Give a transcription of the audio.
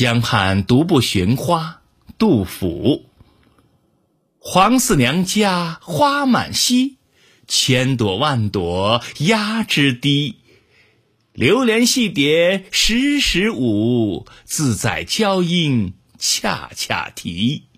江畔独步寻花杜甫。黄四娘家花满蹊千朵万朵压枝低留连戏蝶时时舞自在娇莺恰恰啼。